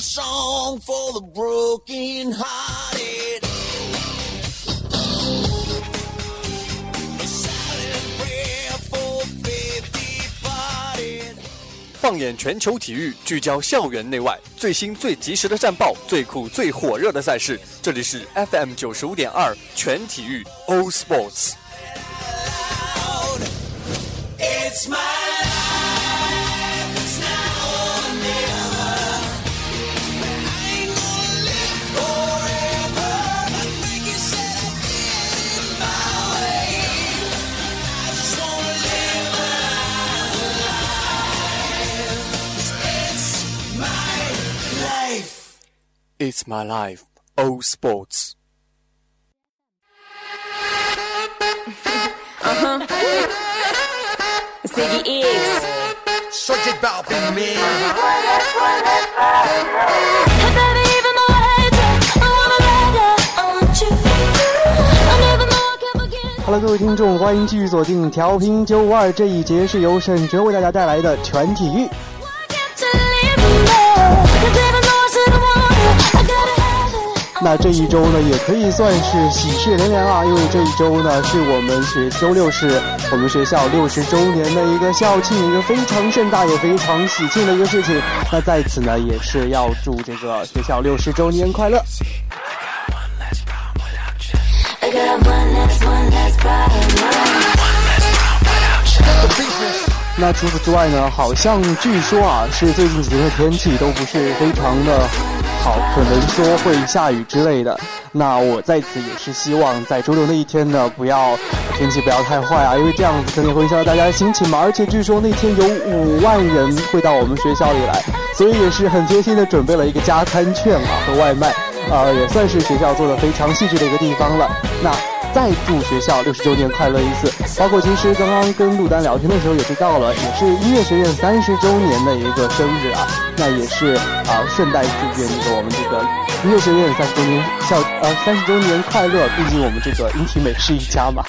song for the broken hearted. A silent prayer for faith departed. 放眼全球体育，聚焦校园内外最新最及时的战报，最酷最火热的赛事。这里是 FM 九十五点二全体育 All Sports。It's my life. It's my life, All Sports。 Ziggy X. Search it about me, man. Hey baby, even though I hate you, I wanna let you, I want you. I never know I can forget. Hello，各位听众，欢迎继续锁定调频九五二，这一节是由沈哲为大家带来的全体育。 那这一周呢，也可以算是喜事连连啊，因为这一周呢是我们学周六是我们学校六十周年的一个校庆，一个非常盛大也非常喜庆的一个事情。那在此呢，也是要祝这个学校六十周年快乐。那除此之外呢，好像据说啊，是最近几天的天气都不是非常的好，可能说会下雨之类的。那我在此也是希望在周六那一天呢，不要天气不要太坏啊，因为这样子肯定会影响到大家的心情嘛。而且据说那天有五万人会到我们学校里来，所以也是很贴心的准备了一个加餐券啊和外卖，啊，也算是学校做的非常细致的一个地方了。那。再祝学校六十周年快乐一次！包括其实刚刚跟陆丹聊天的时候也知道了，也是音乐学院三十周年的一个生日啊，那也是啊顺带祝愿这个我们这个音乐学院三十周年校呃三十周年快乐！毕竟我们这个音体美是一家嘛。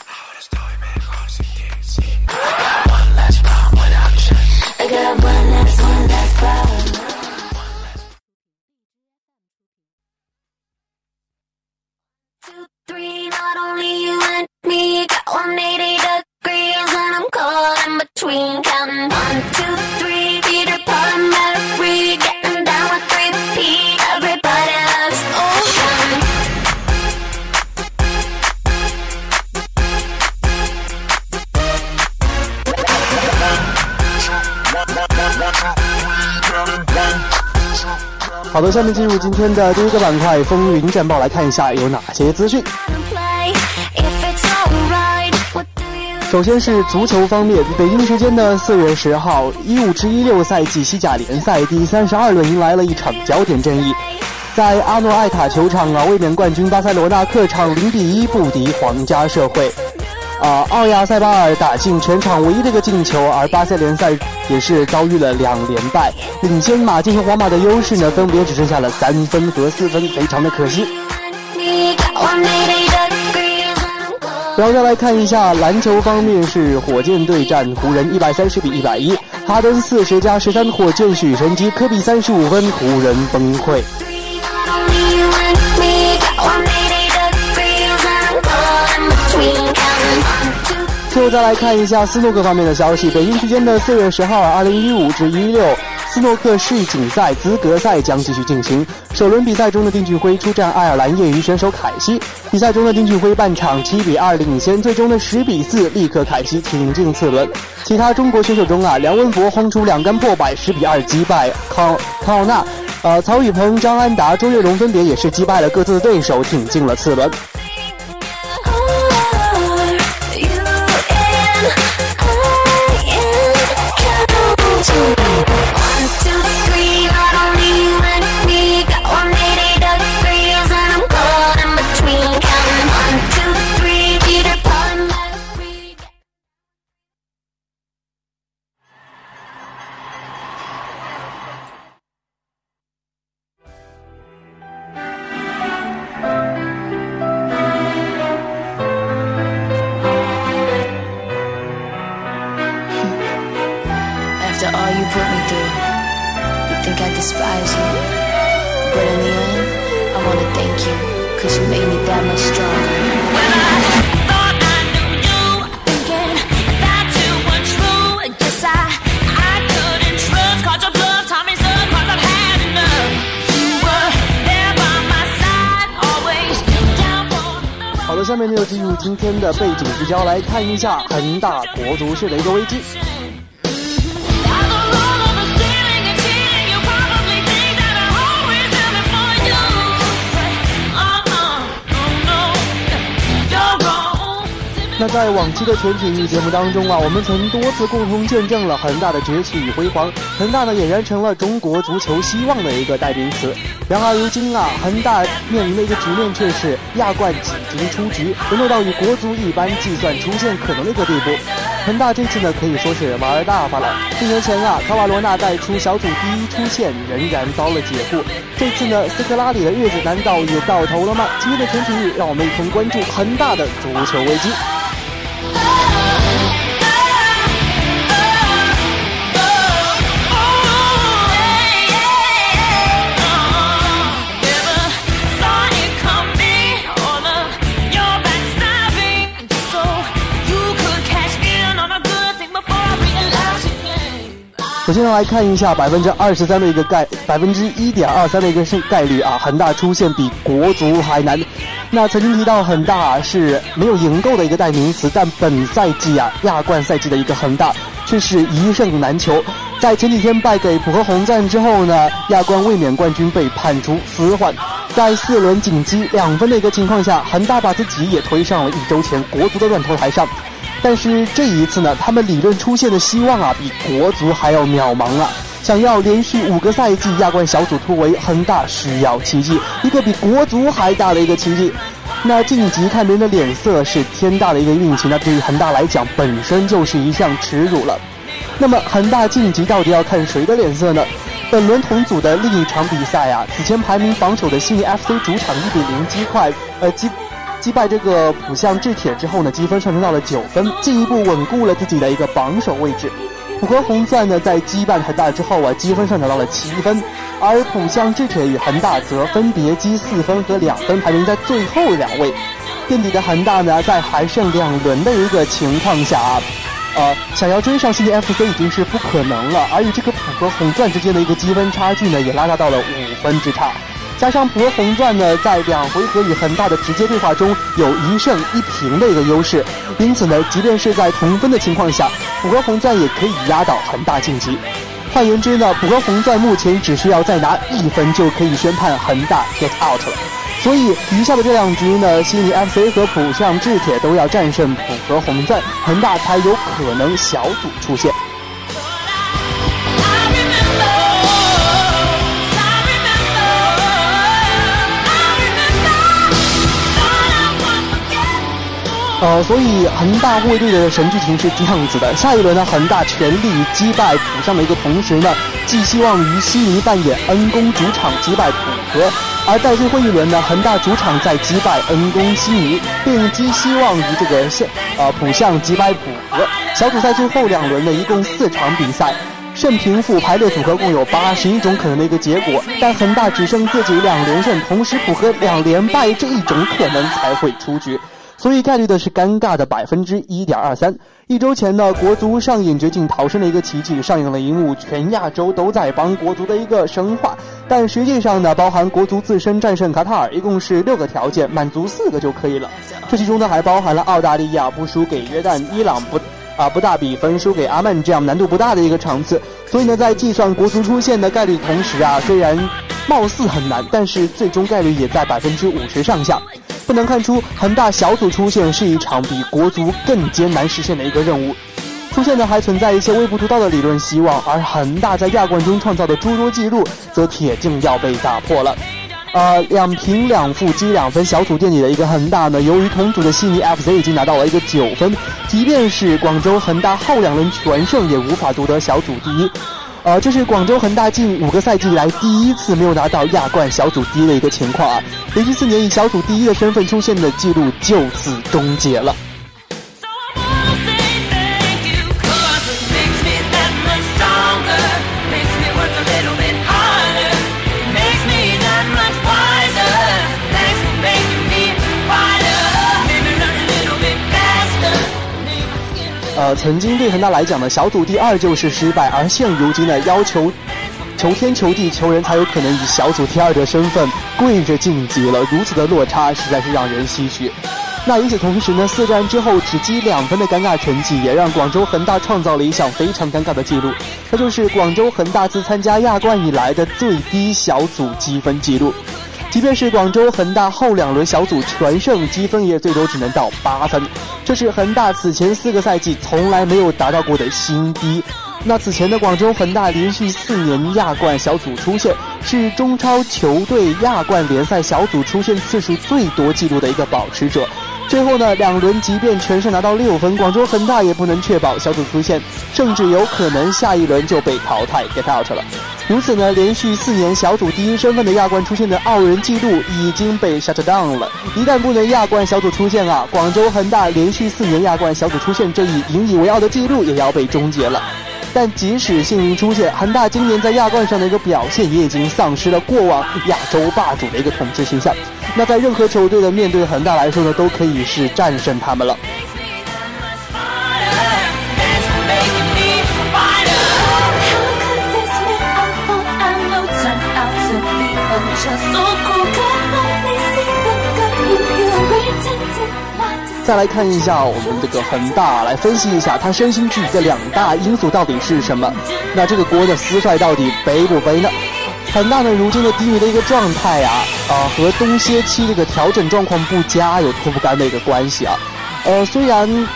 在风云战报，来看一下有哪些资讯。首先是足球方面，北京时间的四月十号，一五至一六赛季西甲联赛第三十二轮迎来了一场焦点战役。在阿诺艾塔球场啊，卫冕冠军巴塞罗那客场零比一不敌皇家社会。啊，奥亚塞巴尔打进全场唯一的一个进球，而巴塞联赛也是遭遇了两连败，领先马竞和皇马的优势呢，分别只剩下了三分和四分，非常的可惜。me got 180 degrees, and I'm caught. 然后再来看一下篮球方面，是火箭对战湖人一百三十比一百一，哈登四十加十三，火箭取神机，科比三十五分，湖人崩溃。最后再来看一下斯诺克方面的消息，北京时间的四月十号，二零一五至一六斯诺克世锦赛资格赛将继续进行。首轮比赛中的丁俊晖出战爱尔兰业余选手凯西，比赛中的丁俊晖半场七比二领先，最终的十比四力克凯西挺进次轮。其他中国选手中啊，梁文博轰出两杆破百，十比二击败康康纳。呃，曹宇鹏、张安达、周跃龙分别也是击败了各自的对手，挺进了次轮。You, cause you made me that much stronger. When I thought I knew you, thinking that you were true. Guess I, I couldn't trust, caught your bluff, taught me some, cause I've had enough. You were there by my side, always down for the 好的，下面就进入今天的背景聚焦，来看一下恒大国足式的一个危机。那在往期的全体育节目当中啊，我们曾多次共同见证了恒大的崛起与辉煌，恒大呢俨然成了中国足球希望的一个代名词。然而如今啊，恒大面临的一个局面却是亚冠几经出局，沦落到与国足一般计算出现可能的一个地步。恒大这次呢可以说是玩大发了。一年前啊，卡瓦罗纳带出小组第一出线，仍然遭了解雇。这次呢，斯科拉里的日子难道也到头了吗？今天的全体育，让我们一同关注恒大的足球危机。首先来看一下百分之二十三的一个概，百分之一点二三的一个胜概率啊，恒大出现比国足还难。那曾经提到恒大是没有赢够的一个代名词，但本赛季啊亚冠赛季的一个恒大却是一胜难求。在前几天败给浦和红钻之后呢，亚冠卫冕冠军被判处死缓。在四轮仅积两分的一个情况下，恒大把自己也推上了一周前国足的断头台上。但是这一次呢，他们理论出现的希望啊，比国足还要渺茫啊！想要连续五个赛季亚冠小组突围，恒大需要奇迹，一个比国足还大的一个奇迹。那晋级看别人的脸色是天大的一个运气，那对于恒大来讲本身就是一项耻辱了。那么恒大晋级到底要看谁的脸色呢？本轮同组的另一场比赛啊，此前排名榜首的悉尼 FC 主场一比零击败呃击。击败这个浦项制铁之后呢，积分上升到了九分，进一步稳固了自己的一个榜首位置。浦和红钻呢，在击败恒大之后啊，积分上涨到了七分，而浦项制铁与恒大则分别积四分和两分，排名在最后两位。垫底的恒大呢，在还剩两轮的一个情况下啊，呃，想要追上悉尼 FC 已经是不可能了，而与这个浦和红钻之间的一个积分差距呢，也拉大到了五分之差。加上浦和红钻呢，在两回合与恒大的直接对话中有一胜一平的一个优势，因此呢，即便是在同分的情况下，浦和红钻也可以压倒恒大晋级。换言之呢，浦和红钻目前只需要再拿一分就可以宣判恒大 get out 了。所以余下的这两局呢，悉尼 FC 和浦项制铁都要战胜浦和红钻，恒大才有可能小组出线。呃，所以恒大卫队的神剧情是这样子的：下一轮呢，恒大全力击败浦项的一个同时呢，寄希望于悉尼扮演恩公主场击败浦和；而在最后一轮呢，恒大主场再击败恩公悉尼，并寄希望于这个项呃浦项击败浦和。小组赛最后两轮呢，一共四场比赛。胜平负排列组合共有八十一种可能的一个结果，但恒大只剩自己两连胜，同时浦和两连败这一种可能才会出局。所以概率的是尴尬的百分之一点二三。一周前呢，国足上演绝境逃生的一个奇迹，上映了一幕全亚洲都在帮国足的一个神话。但实际上呢，包含国足自身战胜卡塔尔，一共是六个条件，满足四个就可以了。这其中呢，还包含了澳大利亚不输给约旦、伊朗不啊不大比分输给阿曼这样难度不大的一个场次。所以呢，在计算国足出现的概率同时啊，虽然貌似很难，但是最终概率也在百分之五十上下。不难看出，恒大小组出线是一场比国足更艰难实现的一个任务。出现呢还存在一些微不足道的理论希望，而恒大在亚冠中创造的诸多纪录，则铁定要被打破了。呃，两平两负积两分，小组垫底的一个恒大呢，由于同组的悉尼 FC 已经拿到了一个九分，即便是广州恒大后两轮全胜，也无法夺得小组第一。呃，这是广州恒大近五个赛季以来第一次没有拿到亚冠小组第一的一个情况啊！连续四年以小组第一的身份出现的记录就此终结了。呃，曾经对恒大来讲呢，小组第二就是失败，而现如今呢，要求求天求地，球人才有可能以小组第二的身份跪着晋级了。如此的落差，实在是让人唏嘘。那与此同时呢，四战之后只积两分的尴尬成绩，也让广州恒大创造了一项非常尴尬的记录，那就是广州恒大自参加亚冠以来的最低小组积分记录。即便是广州恒大后两轮小组全胜，积分也最多只能到八分，这是恒大此前四个赛季从来没有达到过的新低。那此前的广州恒大连续四年亚冠小组出线，是中超球队亚冠联赛小组出线次数最多纪录的一个保持者。最后呢，两轮即便全胜拿到六分，广州恒大也不能确保小组出线，甚至有可能下一轮就被淘汰 get out 了。如此呢，连续四年小组第一身份的亚冠出线的傲人纪录已经被 shut down 了。一旦不能亚冠小组出线啊，广州恒大连续四年亚冠小组出线这一引以为傲的纪录也要被终结了。但即使幸运出线，恒大今年在亚冠上的一个表现也已经丧失了过往亚洲霸主的一个统治形象。那在任何球队的面对恒大来说呢，都可以是战胜他们了。再来看一下我们这个恒大，来分析一下他身心俱疲的两大因素到底是什么？那这个锅的私帅到底背不背呢？很大呢，如今的低迷的一个状态啊，啊、和东歇期这个调整状况不佳有脱不干的一个关系啊。呃，虽然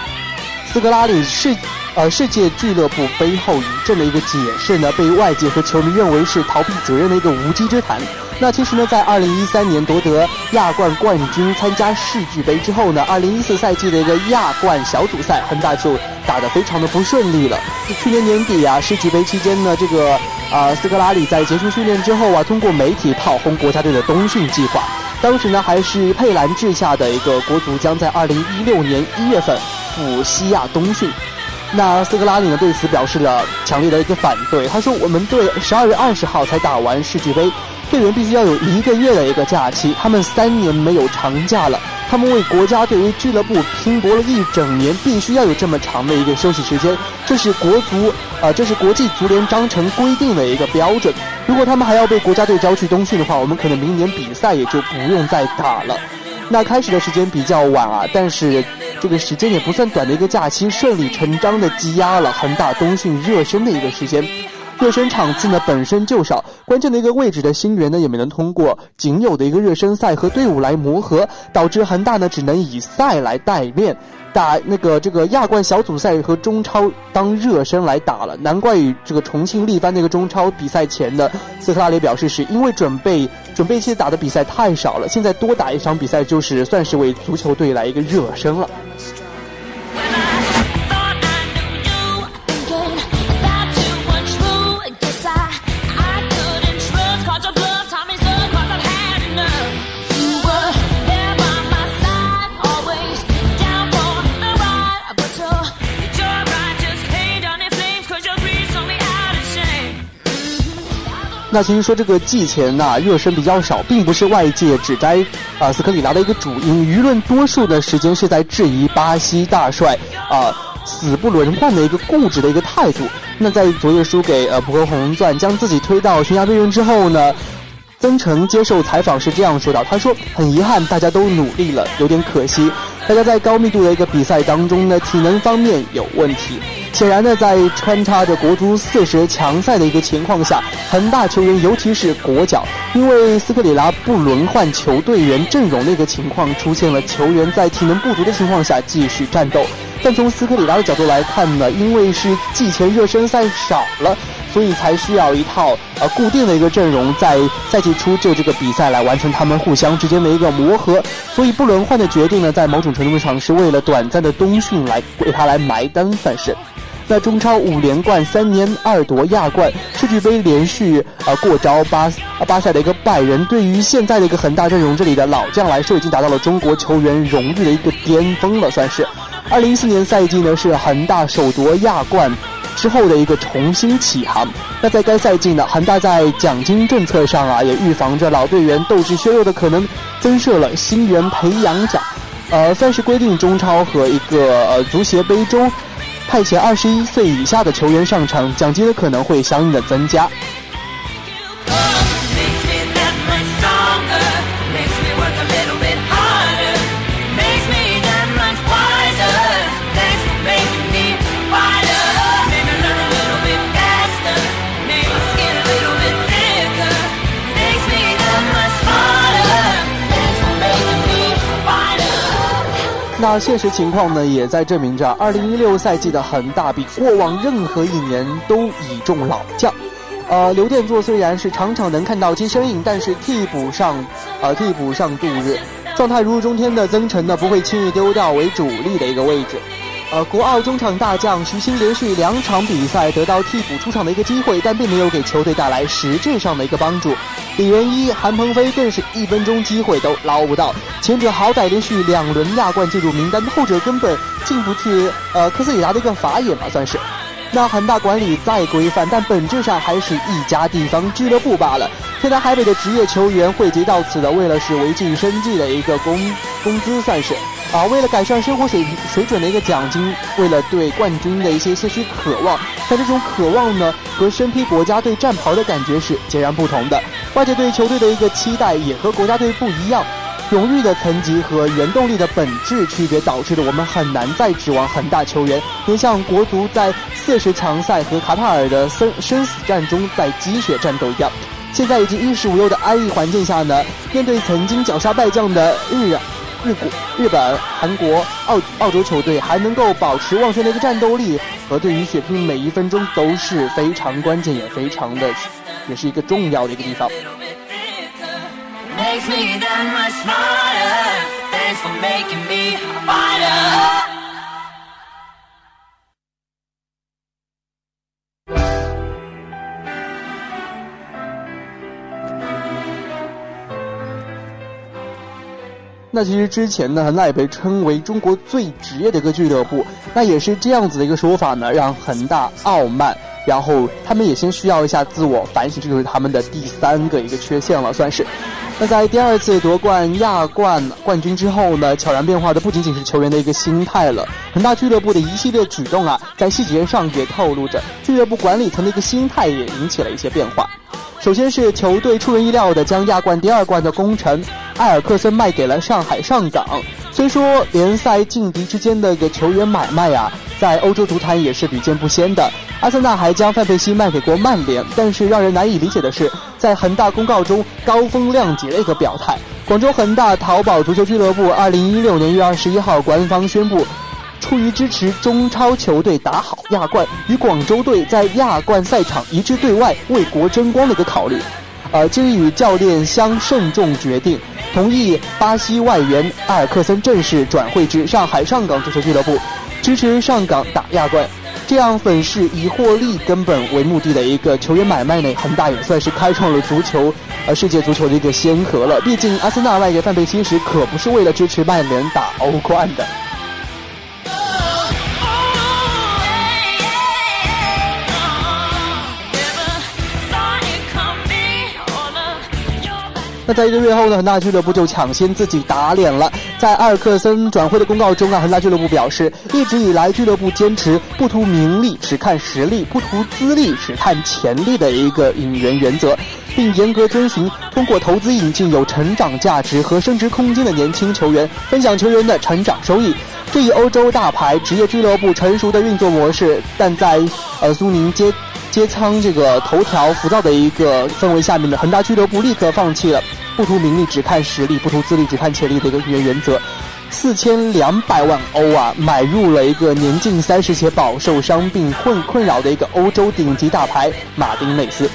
斯科拉里世呃世界俱乐部背后一阵的一个解释呢，被外界和球迷认为是逃避责任的一个无稽之谈。那其实呢，在二零一三年夺得亚冠冠军、参加世俱杯之后呢，二零一四赛季的一个亚冠小组赛，恒大就打得非常的不顺利了。去年年底啊，世俱杯期间呢，这个啊、斯科拉里在结束训练之后啊，通过媒体炮轰国家队的冬训计划。当时呢，还是佩兰治下的一个国足将在二零一六年一月份赴西亚冬训。那斯科拉里呢对此表示了强烈的一个反对，他说：“我们队十二月二十号才打完世俱杯，队员必须要有一个月的一个假期，他们三年没有长假了，他们为国家队为俱乐部拼搏了一整年，必须要有这么长的一个休息时间，这是国足呃，这是国际足联章程规定的一个标准。如果他们还要被国家队招去冬训的话，我们可能明年比赛也就不用再打了。”那开始的时间比较晚啊，但是这个时间也不算短的一个假期，顺理成章的积压了恒大冬训热身的一个时间。热身场次呢本身就少，关键的一个位置的新援呢也没能通过仅有的一个热身赛和队伍来磨合，导致恒大呢只能以赛来代练，打那个这个亚冠小组赛和中超当热身来打了。难怪与这个重庆力帆那个中超比赛前的斯特拉里表示，是因为准备准备期打的比赛太少了，现在多打一场比赛就是算是为足球队来一个热身了。那其实说这个季前呐、热身比较少，并不是外界指摘啊、斯科里拉的一个主因，舆论多数的时间是在质疑巴西大帅啊、死不轮换的一个固执的一个态度。那在昨夜输给呃博格红钻，将自己推到悬崖边缘之后呢？曾诚接受采访是这样说的：“他说很遗憾，大家都努力了，有点可惜。大家在高密度的一个比赛当中呢，体能方面有问题。显然呢，在穿插着国足四十强赛的一个情况下，恒大球员，尤其是国脚，因为斯科里拉不轮换球队员阵容的一个情况，出现了球员在体能不足的情况下继续战斗。但从斯科里拉的角度来看呢，因为是季前热身赛少了。”所以才需要一套呃固定的一个阵容，在赛季初就这个比赛来完成他们互相之间的一个磨合。所以不轮换的决定呢，在某种程度上是为了短暂的冬训来为他来埋单，算是。那中超五连冠，三年二夺亚冠，世俱杯连续呃过招巴巴塞的一个拜仁，对于现在的一个恒大阵容这里的老将来说，已经达到了中国球员荣誉的一个巅峰了，算是。二零一四年赛季呢，是恒大首夺亚冠。之后的一个重新起航。那在该赛季呢，恒大在奖金政策上啊，也预防着老队员斗志削弱的可能，增设了新援培养奖，呃，算是规定中超和一个足协杯中。派遣二十一岁以下的球员上场，奖金的可能会相应的增加。那现实情况呢，也在证明着，二零一六赛季的恒大比过往任何一年都倚重老将。呃，刘殿座虽然是常常能看到其身影，但是替补上，呃，替补上度日，状态如日中天的曾诚呢，不会轻易丢掉为主力的一个位置。呃，国奥中场大将徐新连续两场比赛得到替补出场的一个机会，但并没有给球队带来实质上的一个帮助。李元一、韩鹏飞更是一分钟机会都捞不到，前者好歹连续两轮亚冠进入名单，后者根本进不去呃科斯里达的一个法眼吧，算是。那恒大管理再规范，但本质上还是一家地方俱乐部罢了。天南海北的职业球员汇集到此的，为了是维系生计的一个工工资，算是啊，为了改善生活水平水准的一个奖金，为了对冠军的一些些许渴望。但这种渴望呢，和身披国家队战袍的感觉是截然不同的。外界对球队的一个期待也和国家队不一样。荣誉的层级和原动力的本质区别，导致了我们很难再指望恒大球员能像国足在四十强赛和卡塔尔的生生死战中在鸡血战斗一样。现在已经衣食无忧的安逸环境下呢，面对曾经绞杀败将的日日国、日本、韩国、澳澳洲球队，还能够保持旺盛的一个战斗力，和对于血拼每一分钟都是非常关键，也非常的，也是一个重要的一个地方。Makes me that much smarter. Thanks for making me a fighter. 那其实之前呢，恒大也被称为中国最职业的一个俱乐部，那也是这样子的一个说法呢，让恒大傲慢，然后他们也先需要一下自我反省，这就是他们的第三个一个缺陷了，算是。那在第二次夺冠亚冠冠军之后呢，悄然变化的不仅仅是球员的一个心态了，恒大俱乐部的一系列举动啊，在细节上也透露着俱乐部管理层的一个心态也引起了一些变化。首先是球队出人意料的将亚冠第二冠的功臣埃尔克森卖给了上海上港。虽说联赛劲敌之间的一个球员买卖啊，在欧洲足坛也是屡见不鲜的。阿森纳还将范佩西卖给过曼联，但是让人难以理解的是，在恒大公告中高风亮节的一个表态。广州恒大淘宝足球俱乐部二零一六年一月二十一号官方宣布。出于支持中超球队打好亚冠，与广州队在亚冠赛场一致对外，为国争光的一个考虑。呃，今日与教练相慎重决定，同意巴西外援埃尔克森正式转会至上海上港足球俱乐部，支持上港打亚冠。这样粉饰以获利根本为目的的一个球员买卖呢，恒大也算是开创了足球呃世界足球的一个先河了。毕竟阿森纳外援范佩西时，可不是为了支持曼联打欧冠的。那在一个月后呢，恒大俱乐部就抢先自己打脸了。在埃尔克森转会的公告中啊，恒大俱乐部表示，一直以来俱乐部坚持不图名利，只看实力；不图资历，只看潜力的一个引援原则，并严格遵循通过投资引进有成长价值和升值空间的年轻球员，分享球员的成长收益。这一欧洲大牌职业俱乐部成熟的运作模式，但在呃苏宁接接仓这个头条浮躁的一个氛围下面的恒大俱乐部立刻放弃了不图名利只看实力、不图资历只看潜力的一个原原则，四千两百万欧啊买入了一个年近三十且饱受伤病困困扰的一个欧洲顶级大牌马丁内斯。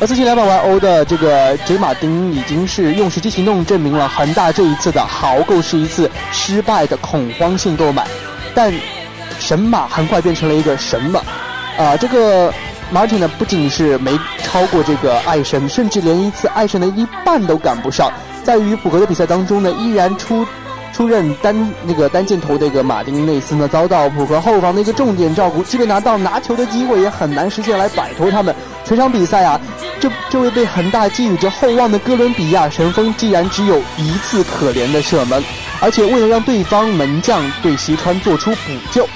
而四千两百万欧的这个 J 马丁已经是用实际行动证明了恒大这一次的豪购是一次失败的恐慌性购买，但神马很快变成了一个神马，啊，这个 Martin 呢不仅是没超过这个爱神，甚至连一次爱神的一半都赶不上。在与普和的比赛当中呢，依然出出任单那个单箭头的一个马丁内斯呢，遭到普和后防的一个重点照顾，即便拿到拿球的机会，也很难实现来摆脱他们。全场比赛啊，这这位被恒大寄予着厚望的哥伦比亚神锋，竟然只有一次可怜的射门，而且为了让对方门将对西川做出补救，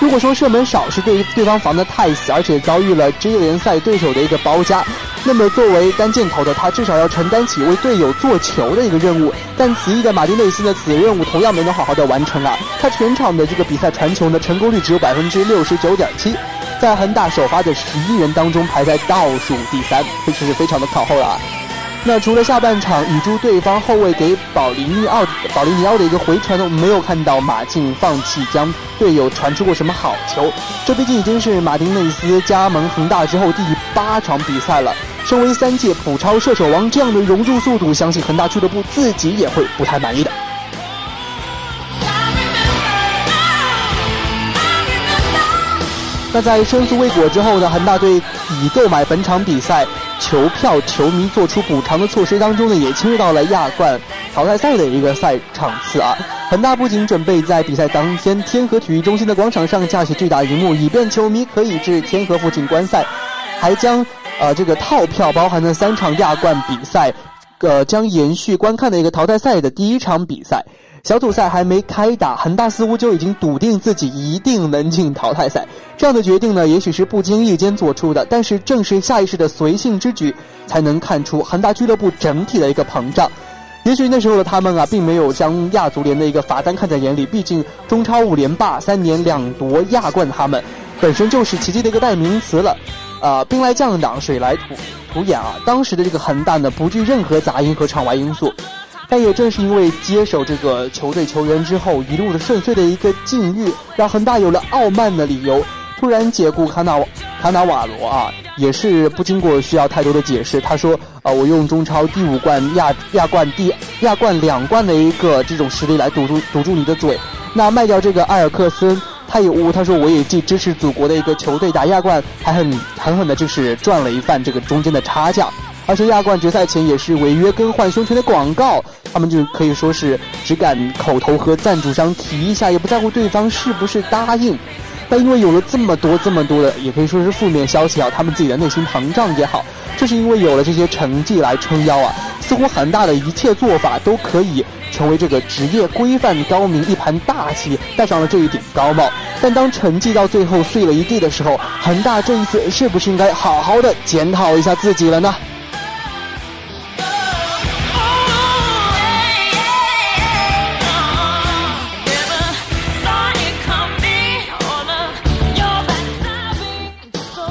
如果说射门少是对于对方防得太死，而且遭遇了职业联赛对手的一个包夹，那么作为单箭头的他，至少要承担起为队友做球的一个任务。但此役的马丁内斯呢，此任务同样没能好好的完成啊！他全场的这个比赛传球呢成功率只有百分之六十九点七，在恒大首发的十一人当中排在倒数第三，这是非常的靠后了啊！那除了下半场与诸对方后卫给保利尼奥保利尼奥的一个回传呢，我们没有看到马竞放弃将队友传出过什么好球。这毕竟已经是马丁内斯加盟恒大之后第八场比赛了。身为三届普超射手王，这样的融入速度，相信恒大俱乐部自己也会不太满意的。那在申诉未果之后呢，恒大队已购买本场比赛球票球迷做出补偿的措施当中呢，也侵入到了亚冠淘汰赛的一个赛场次啊。恒大不仅准备在比赛当天天河体育中心的广场上架起巨大荧幕，以便球迷可以至天河附近观赛，还将呃这个套票包含的三场亚冠比赛，呃将延续观看的一个淘汰赛的第一场比赛。小组赛还没开打，恒大似乎就已经笃定自己一定能进淘汰赛。这样的决定呢，也许是不经意间做出的，但是正是下意识的随性之举，才能看出恒大俱乐部整体的一个膨胀。也许那时候的他们啊，并没有将亚足联的一个罚单看在眼里，毕竟中超五连霸、三年两夺亚冠，他们本身就是奇迹的一个代名词了。呃，兵来将挡，水来土土掩啊！当时的这个恒大呢，不惧任何杂音和场外因素。但也正是因为接手这个球队球员之后一路的顺遂的一个境遇，让恒大有了傲慢的理由。突然解雇卡纳卡纳瓦罗啊，也是不经过需要太多的解释。他说：“啊，我用中超第五冠亚亚冠第亚冠两冠的一个这种实力来堵住堵住你的嘴。”那卖掉这个埃尔克森，他也他说我也既支持祖国的一个球队打亚冠，还很狠狠的就是赚了一番这个中间的差价。而且亚冠决赛前也是违约更换胸前的广告，他们就可以说是只敢口头和赞助商提一下，也不在乎对方是不是答应。但因为有了这么多这么多的，也可以说是负面消息啊，他们自己的内心膨胀也好，就是因为有了这些成绩来撑腰啊，似乎恒大的一切做法都可以成为这个职业规范高明一盘大棋，戴上了这一顶高帽。但当成绩到最后碎了一地的时候，恒大这一次是不是应该好好的检讨一下自己了呢？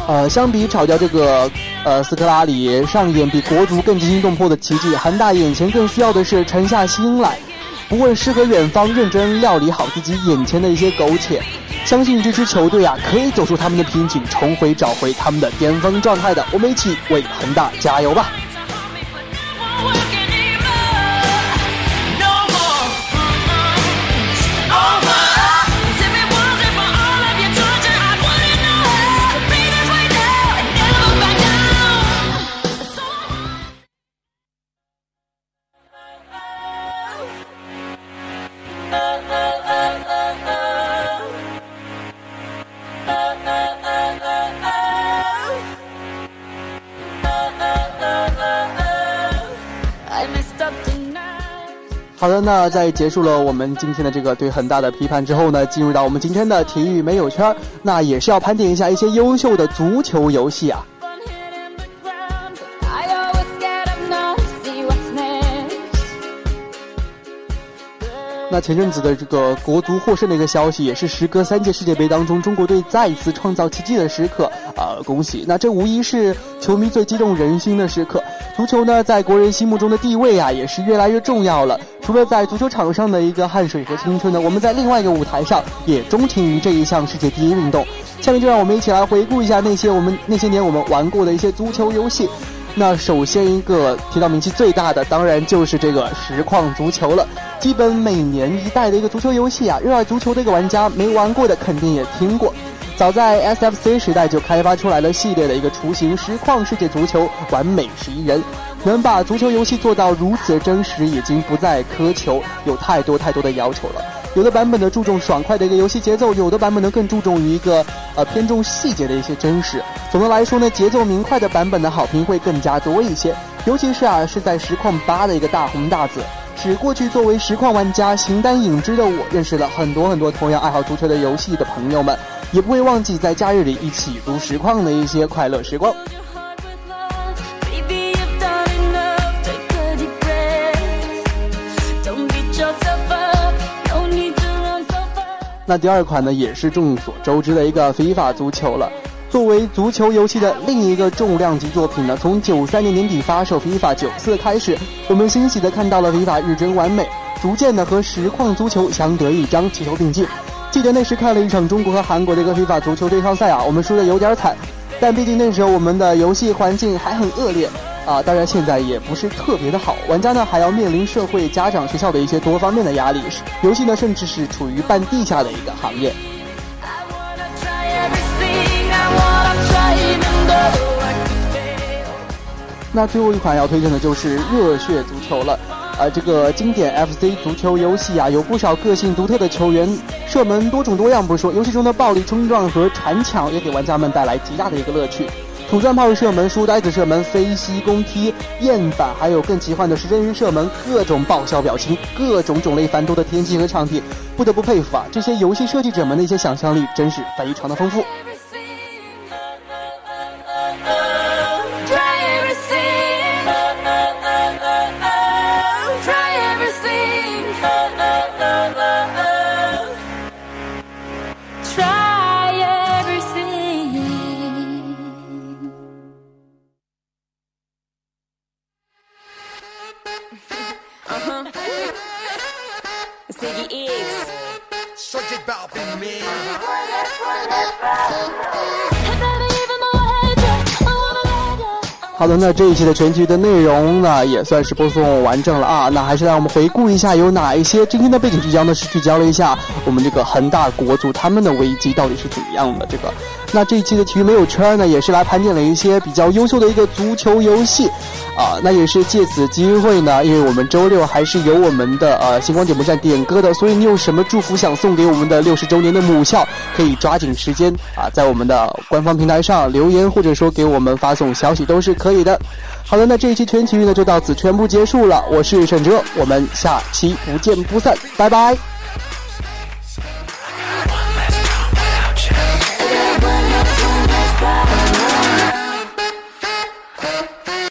呃，相比炒掉这个呃斯科拉里，上演比国足更惊心动魄的奇迹，恒大眼前更需要的是沉下心来，不问诗和远方，认真料理好自己眼前的一些苟且。相信这支球队啊，可以走出他们的瓶颈，重回找回他们的巅峰状态的。我们一起为恒大加油吧！那在结束了我们今天的这个对恒大的批判之后呢，进入到我们今天的体育没有圈那也是要盘点一下一些优秀的足球游戏啊。那前阵子的这个国足获胜的一个消息，也是时隔三届世界杯当中中国队再一次创造奇迹的时刻啊！恭喜！那这无疑是球迷最激动人心的时刻。足球呢，在国人心目中的地位啊，也是越来越重要了。除了在足球场上的一个汗水和青春呢，我们在另外一个舞台上也钟情于这一项世界第一运动。下面就让我们一起来回顾一下那些我们那些年我们玩过的一些足球游戏。那首先一个提到名气最大的，当然就是这个实况足球了。基本每年一代的一个足球游戏啊，热爱足球的一个玩家没玩过的肯定也听过。早在 SFC 时代就开发出来了系列的一个雏形——实况世界足球，完美十一人，能把足球游戏做到如此真实，已经不再苛求有太多太多的要求了。有的版本呢注重爽快的一个游戏节奏，有的版本呢更注重于一个呃偏重细节的一些真实。总的来说呢，节奏明快的版本的好评会更加多一些，尤其是啊是在实况八的一个大红大紫。使过去作为实况玩家形单影只的我，认识了很多很多同样爱好足球的游戏的朋友们。也不会忘记在假日里一起读实况的一些快乐时光。那第二款呢，也是众所周知的一个 FIFA 足球了。作为足球游戏的另一个重量级作品呢，从九三年年底发售 FIFA 九四开始，我们欣喜的看到了 FIFA 日臻完美，逐渐的和实况足球相得益彰，齐头并进。记得那时看了一场中国和韩国的一个 FIFA 足球对抗赛啊，我们输的有点惨，但毕竟那时候我们的游戏环境还很恶劣啊，当然现在也不是特别的好，玩家呢还要面临社会、家长、学校的一些多方面的压力，游戏呢甚至是处于半地下的一个行业。那最后一款要推荐的就是热血足球了。呃，这个经典 FC 足球游戏啊，有不少个性独特的球员，射门多种多样不说，游戏中的暴力冲撞和铲抢也给玩家们带来极大的一个乐趣。土钻炮射门、书呆子射门、飞膝攻踢、燕反，还有更奇幻的是真人射门，各种爆笑表情，各种种类繁多的天气和场地，不得不佩服啊！这些游戏设计者们的一些想象力真是非常的丰富。好的，那这一期的全局的内容呢，也算是播送完整了啊。那还是让我们回顾一下有哪一些今天的背景聚焦呢？是聚焦了一下我们这个恒大国足他们的危机到底是怎么样的。这个，那这一期的体育没有圈呢，也是来盘点了一些比较优秀的一个足球游戏啊。那也是借此机会呢，因为我们周六还是有我们的呃星光点播站点歌的，所以你有什么祝福想送给我们的六十周年的母校，可以抓紧时间啊，在我们的官方平台上留言，或者说给我们发送消息都是可以的。好的，那这一期全体育呢就到此全部结束了，我是沈哲，我们下期不见不散，拜拜。